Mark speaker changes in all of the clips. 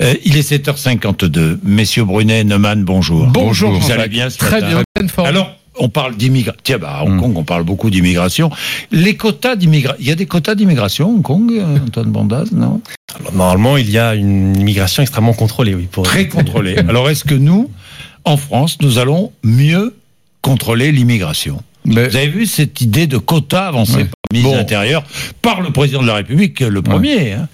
Speaker 1: Euh, il est 7h52. Messieurs Brunet, Neumann, bonjour.
Speaker 2: Bonjour,
Speaker 1: Vous allez bien ce
Speaker 2: Très
Speaker 1: matin
Speaker 2: bien.
Speaker 1: Alors, on parle d'immigration. Tiens, bah, à Hong
Speaker 3: Hmm.
Speaker 1: Kong, on parle beaucoup d'immigration. Les quotas d'immigration. Il y a des quotas d'immigration à Hong Kong, euh, Antoine Bandaz, non?
Speaker 3: Normalement, il y a une immigration extrêmement contrôlée, oui. Pour
Speaker 1: Très contrôlé. Alors, est-ce que nous, en France, nous allons mieux contrôler l'immigration?
Speaker 2: Mais-
Speaker 1: Vous avez vu cette idée de quotas avancée
Speaker 2: Ouais.
Speaker 1: par le ministre
Speaker 2: Bon.
Speaker 1: de l'Intérieur, par le président de la République, le premier, hein,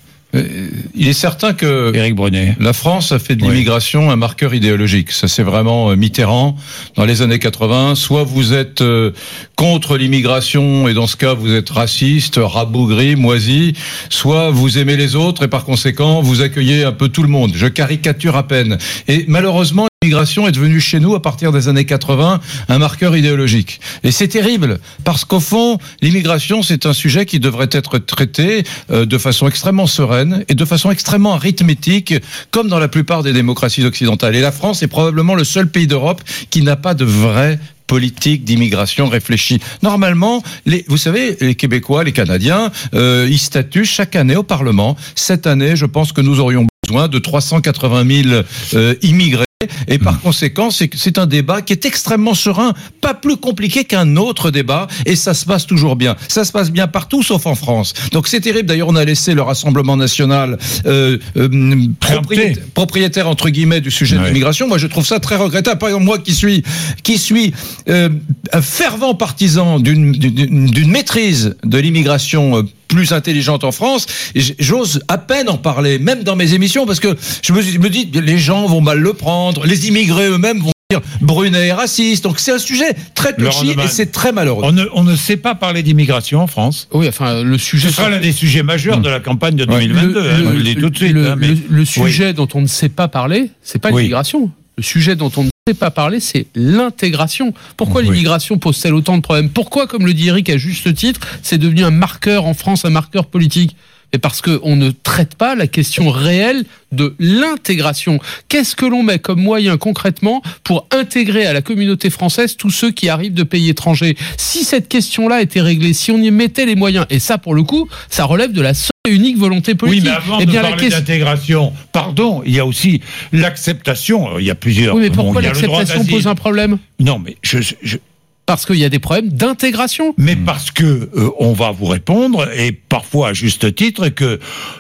Speaker 2: Il est certain que
Speaker 1: Éric Brunet.
Speaker 2: la France a fait de
Speaker 1: Oui.
Speaker 2: l'immigration un marqueur idéologique. Ça, c'est vraiment euh, Mitterrand dans les années 80. Soit vous êtes euh, contre l'immigration et dans ce cas vous êtes raciste, rabougri, moisi. Soit vous aimez les autres et par conséquent vous accueillez un peu tout le monde. Je caricature à peine. Et malheureusement. L'immigration est devenue chez nous à partir des années 80 un marqueur idéologique. Et c'est terrible parce qu'au fond, l'immigration c'est un sujet qui devrait être traité euh, de façon extrêmement sereine et de façon extrêmement arithmétique, comme dans la plupart des démocraties occidentales. Et la France est probablement le seul pays d'Europe qui n'a pas de vraie politique d'immigration réfléchie. Normalement, vous savez, les Québécois, les Canadiens, euh, ils statuent chaque année au Parlement. Cette année, je pense que nous aurions besoin de 380 000 euh, immigrés. Et par conséquent, c'est un débat qui est extrêmement serein, pas plus compliqué qu'un autre débat, et ça se passe toujours bien. Ça se passe bien partout, sauf en France. Donc c'est terrible. D'ailleurs, on a laissé le Rassemblement national euh, euh, propriétaire, propriétaire entre guillemets du sujet de l'immigration. Moi, je trouve ça très regrettable. Par exemple, moi qui suis qui suis euh, un fervent partisan d'une maîtrise de l'immigration. Plus intelligente en France, j'ose à peine en parler, même dans mes émissions, parce que je me, je me dis, les gens vont mal le prendre, les immigrés eux-mêmes vont dire Brunet est raciste, donc c'est un sujet très touchy et c'est très malheureux.
Speaker 1: On ne, on ne sait pas parler d'immigration en France.
Speaker 4: Oui, enfin, le sujet.
Speaker 1: Ce sera l'un des sujets majeurs de la campagne de 2022. hein, je le dis tout de suite.
Speaker 4: le-
Speaker 1: hein, mais-
Speaker 4: le- le sujet dont on ne sait pas parler, c'est pas
Speaker 1: Oui.
Speaker 4: l'immigration. Le sujet dont on ne sait pas parler, c'est l'intégration. Pourquoi
Speaker 1: Oui.
Speaker 4: l'immigration pose-t-elle autant de problèmes? Pourquoi, comme le dit Eric à juste titre, c'est devenu un marqueur en France, un marqueur politique? Et parce qu'on ne traite pas la question réelle de l'intégration. Qu'est-ce que l'on met comme moyen concrètement pour intégrer à la communauté française tous ceux qui arrivent de pays étrangers? Si cette question-là était réglée, si on y mettait les moyens, et ça pour le coup, ça relève de la seule et unique volonté
Speaker 1: Oui,
Speaker 4: politique.
Speaker 1: mais avant
Speaker 4: eh
Speaker 1: de
Speaker 4: bien, la
Speaker 1: parler
Speaker 4: question-
Speaker 1: d'intégration, pardon, il y a aussi l'acceptation. Il y a plusieurs.
Speaker 4: Oui, mais pourquoi l'acceptation pose un problème?
Speaker 1: Non, mais je, je-
Speaker 4: Parce qu'il y a des problèmes d'intégration.
Speaker 1: mais parce que euh, on va vous répondre et parfois à juste titre que euh,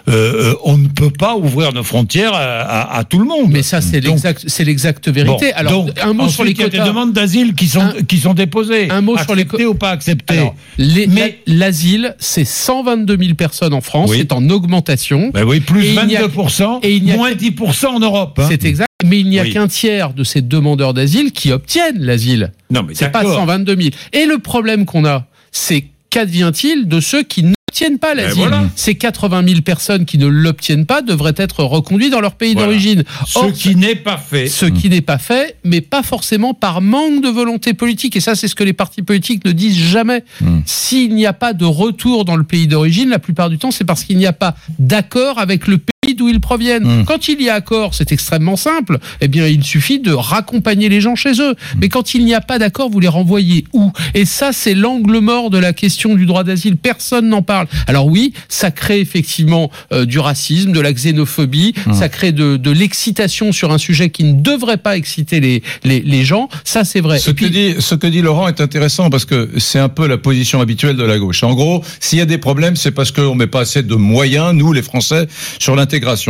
Speaker 1: euh, on ne peut pas ouvrir nos frontières à, à- à tout le monde.
Speaker 4: Mais ça, c'est l'exact, c'est l'exacte vérité.
Speaker 1: bon,
Speaker 4: Alors,
Speaker 1: donc,
Speaker 4: un mot sur les
Speaker 1: ensuite, il y a
Speaker 4: quotas.
Speaker 1: des demandes d'asile qui sont
Speaker 4: Un-
Speaker 1: qui sont déposées.
Speaker 4: un mot sur les co-
Speaker 1: ou pas acceptées.
Speaker 4: Alors, les-
Speaker 1: Mais-
Speaker 4: la- l'asile, c'est 122 000 personnes en France,
Speaker 1: Oui.
Speaker 4: c'est en augmentation.
Speaker 1: Ben oui, plus
Speaker 4: Et il n'y a-
Speaker 1: 22%,
Speaker 4: et il n'y a-
Speaker 1: moins 10% en Europe. hein.
Speaker 4: C'est exact. Mais il n'y a
Speaker 1: Oui.
Speaker 4: qu'un tiers de ces demandeurs d'asile qui obtiennent l'asile.
Speaker 1: Non, mais
Speaker 4: C'est pas
Speaker 1: d'accord.
Speaker 4: 122 000. Et le problème qu'on a, c'est qu'advient-il de ceux qui n'obtiennent pas l'asile
Speaker 1: Ben voilà.
Speaker 4: Ces 80 000 personnes qui ne l'obtiennent pas devraient être reconduites dans leur pays
Speaker 1: Voilà.
Speaker 4: d'origine.
Speaker 1: Ce
Speaker 4: Or,
Speaker 1: qui n'est pas fait.
Speaker 4: ce qui n'est pas fait, mais pas forcément par manque de volonté politique. Et ça, c'est ce que les partis politiques ne disent jamais.
Speaker 2: Mm.
Speaker 4: S'il n'y a pas de retour dans le pays d'origine, la plupart du temps, c'est parce qu'il n'y a pas d'accord avec le pays d'où ils proviennent.
Speaker 2: Mm.
Speaker 4: Quand il y a accord, c'est extrêmement simple. Eh bien, il suffit de raccompagner les gens chez eux. Mais quand il n'y a pas d'accord, vous les renvoyez où? Et ça, c'est l'angle mort de la question du droit d'asile. Personne n'en parle. Alors oui, ça crée effectivement euh, du racisme, de la xénophobie, ça crée de, de l'excitation sur un sujet qui ne devrait pas exciter les, les, les gens. Ça, c'est vrai.
Speaker 2: Ce que, dit, ce que dit Laurent est intéressant parce que c'est un peu la position habituelle de la gauche. En gros, s'il y a des problèmes, c'est parce qu'on met pas assez de moyens, nous les Français, sur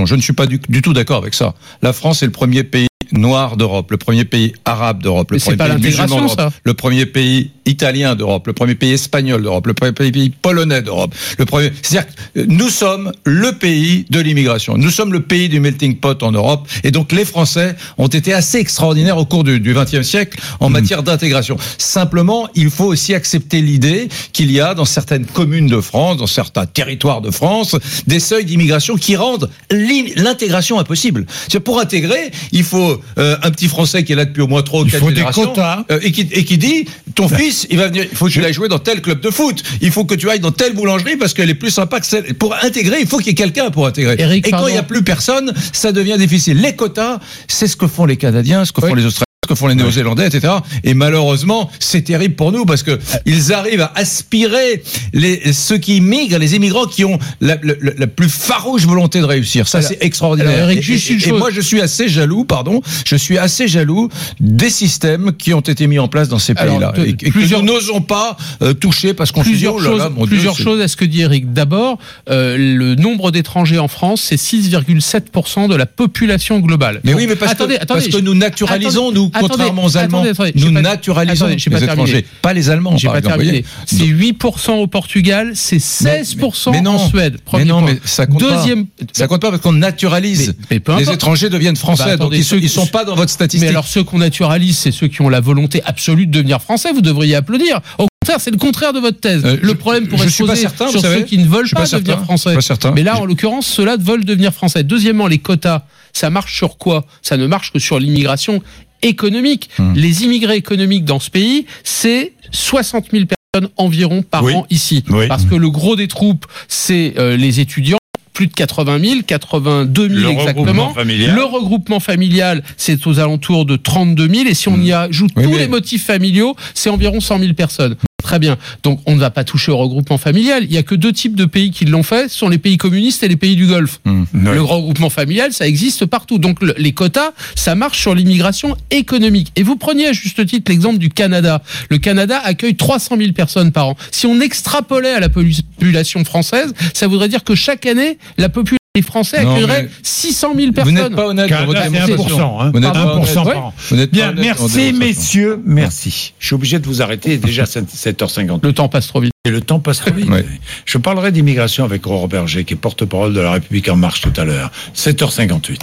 Speaker 2: Je ne suis pas du tout d'accord avec ça. La France est le premier pays noir d'Europe, le premier pays arabe d'Europe, le premier pays musulman d'Europe, le premier pays italien d'Europe, le premier pays espagnol d'Europe, le premier pays polonais d'Europe, le premier. C'est-à-dire que euh, nous sommes le pays de l'immigration. Nous sommes le pays du melting pot en Europe, et donc les Français ont été assez extraordinaires au cours du XXe siècle en matière d'intégration. Simplement, il faut aussi accepter l'idée qu'il y a dans certaines communes de France, dans certains territoires de France, des seuils d'immigration qui rendent l'in- l'intégration impossible. Pour intégrer, il faut euh, un petit Français qui est là depuis au moins trois ou quatre générations,
Speaker 1: quotas.
Speaker 2: euh, et, qui, et qui dit ton fils, il va venir, il faut que tu ailles jouer dans tel club de foot, il faut que tu ailles dans telle boulangerie parce qu'elle est plus sympa que celle. Pour intégrer, il faut qu'il y ait quelqu'un pour intégrer.
Speaker 4: Eric,
Speaker 2: et quand il n'y a plus personne, ça devient difficile. Les quotas, c'est ce que font les Canadiens, ce que
Speaker 4: Oui.
Speaker 2: font les Australiens. Que font les Néo-Zélandais, etc. Et malheureusement, c'est terrible pour nous parce que ils arrivent à aspirer les, ceux qui migrent, les immigrants qui ont la, la- la plus farouche volonté de réussir. Ça, c'est extraordinaire.
Speaker 4: alors, Eric,
Speaker 2: Et-
Speaker 4: juste
Speaker 2: et,
Speaker 4: une
Speaker 2: et
Speaker 4: chose.
Speaker 2: moi, je suis assez jaloux, pardon, je suis assez jaloux des systèmes qui ont été mis en place dans ces pays-là et, et
Speaker 4: plusieurs-
Speaker 2: que nous n'osons pas euh, toucher parce qu'on se dit,
Speaker 4: plusieurs
Speaker 2: oh là mon
Speaker 4: plusieurs choses à ce que dit Eric. D'abord, euh, le nombre d'étrangers en France, c'est 6,7% de la population globale.
Speaker 2: Mais
Speaker 4: Donc,
Speaker 2: oui, mais parce,
Speaker 4: attendez,
Speaker 2: que,
Speaker 4: attendez,
Speaker 2: parce que nous naturalisons,
Speaker 4: attendez,
Speaker 2: nous, contrairement aux Allemands,
Speaker 4: attendez, attendez, j'ai
Speaker 2: nous
Speaker 4: pas-
Speaker 2: naturalisons
Speaker 4: attendez, pas
Speaker 2: les
Speaker 4: terminé.
Speaker 2: étrangers, pas les Allemands,
Speaker 4: J'ai
Speaker 2: par
Speaker 4: pas
Speaker 2: exemple.
Speaker 4: terminé.
Speaker 2: vous
Speaker 4: C'est 8% au Portugal, c'est 16%
Speaker 2: mais non.
Speaker 4: en Suède. Premier
Speaker 2: mais non,
Speaker 4: point.
Speaker 2: mais ça compte
Speaker 4: Deuxième,
Speaker 2: pas. Ça compte pas parce qu'on naturalise. Les étrangers deviennent français,
Speaker 4: Bah,
Speaker 2: donc
Speaker 4: attendez,
Speaker 2: ils
Speaker 4: ceux-
Speaker 2: ils sont pas dans votre statistique.
Speaker 4: Mais alors ceux qu'on naturalise, c'est ceux qui ont la volonté absolue de devenir français. Vous devriez applaudir. Au contraire, c'est le contraire de votre thèse.
Speaker 2: Euh,
Speaker 4: le problème pourrait se poser
Speaker 2: certain,
Speaker 4: sur
Speaker 2: savez.
Speaker 4: ceux qui ne veulent pas, devenir français.
Speaker 2: pas.
Speaker 4: Mais là, en l'occurrence, ceux-là veulent devenir français. Deuxièmement, les quotas, ça marche sur quoi? Ça ne marche que sur l'immigration économique.
Speaker 2: Hmm.
Speaker 4: Les immigrés économiques dans ce pays, c'est 60 000 personnes environ par
Speaker 1: Oui.
Speaker 4: an ici.
Speaker 1: Oui.
Speaker 4: Parce que le gros des troupes, c'est euh, les étudiants. Plus de 80 000, 82 000
Speaker 1: Le
Speaker 4: exactement.
Speaker 1: regroupement familial.
Speaker 4: Le regroupement familial, c'est aux alentours de 32 000. Et si on y ajoute
Speaker 2: Oui,
Speaker 4: tous
Speaker 2: mais-
Speaker 4: les motifs familiaux, c'est environ 100 000 personnes. Très bien. Donc, on ne va pas toucher au regroupement familial. Il y a que deux types de pays qui l'ont fait. Ce sont les pays communistes et les pays du Golfe.
Speaker 1: Ouais.
Speaker 4: Le regroupement familial, ça existe partout. Donc, le- les quotas, ça marche sur l'immigration économique. Et vous preniez à juste titre l'exemple du Canada. Le Canada accueille 300 000 personnes par an. Si on extrapolait à la population française, ça voudrait dire que chaque année, la population des Français
Speaker 2: mais
Speaker 4: 600 000
Speaker 2: vous
Speaker 4: personnes.
Speaker 2: n'êtes pas honnête dans votre
Speaker 1: Canada, c'est
Speaker 2: démonstration.
Speaker 1: 1%. Hein.
Speaker 2: Vous n'êtes pas
Speaker 1: 1%
Speaker 2: honnête.
Speaker 1: par
Speaker 4: Ouais.
Speaker 1: an.
Speaker 2: Vous n'êtes pas
Speaker 1: Bien,
Speaker 2: honnête
Speaker 1: merci messieurs, merci. Je suis obligé de vous arrêter, déjà 7h50.
Speaker 4: Le temps passe trop vite.
Speaker 1: Et le temps passe trop vite.
Speaker 2: Ouais.
Speaker 1: Je parlerai d'immigration avec Aurore Berger, qui est porte-parole de la République en marche tout à l'heure. 7h58.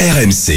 Speaker 5: RMC.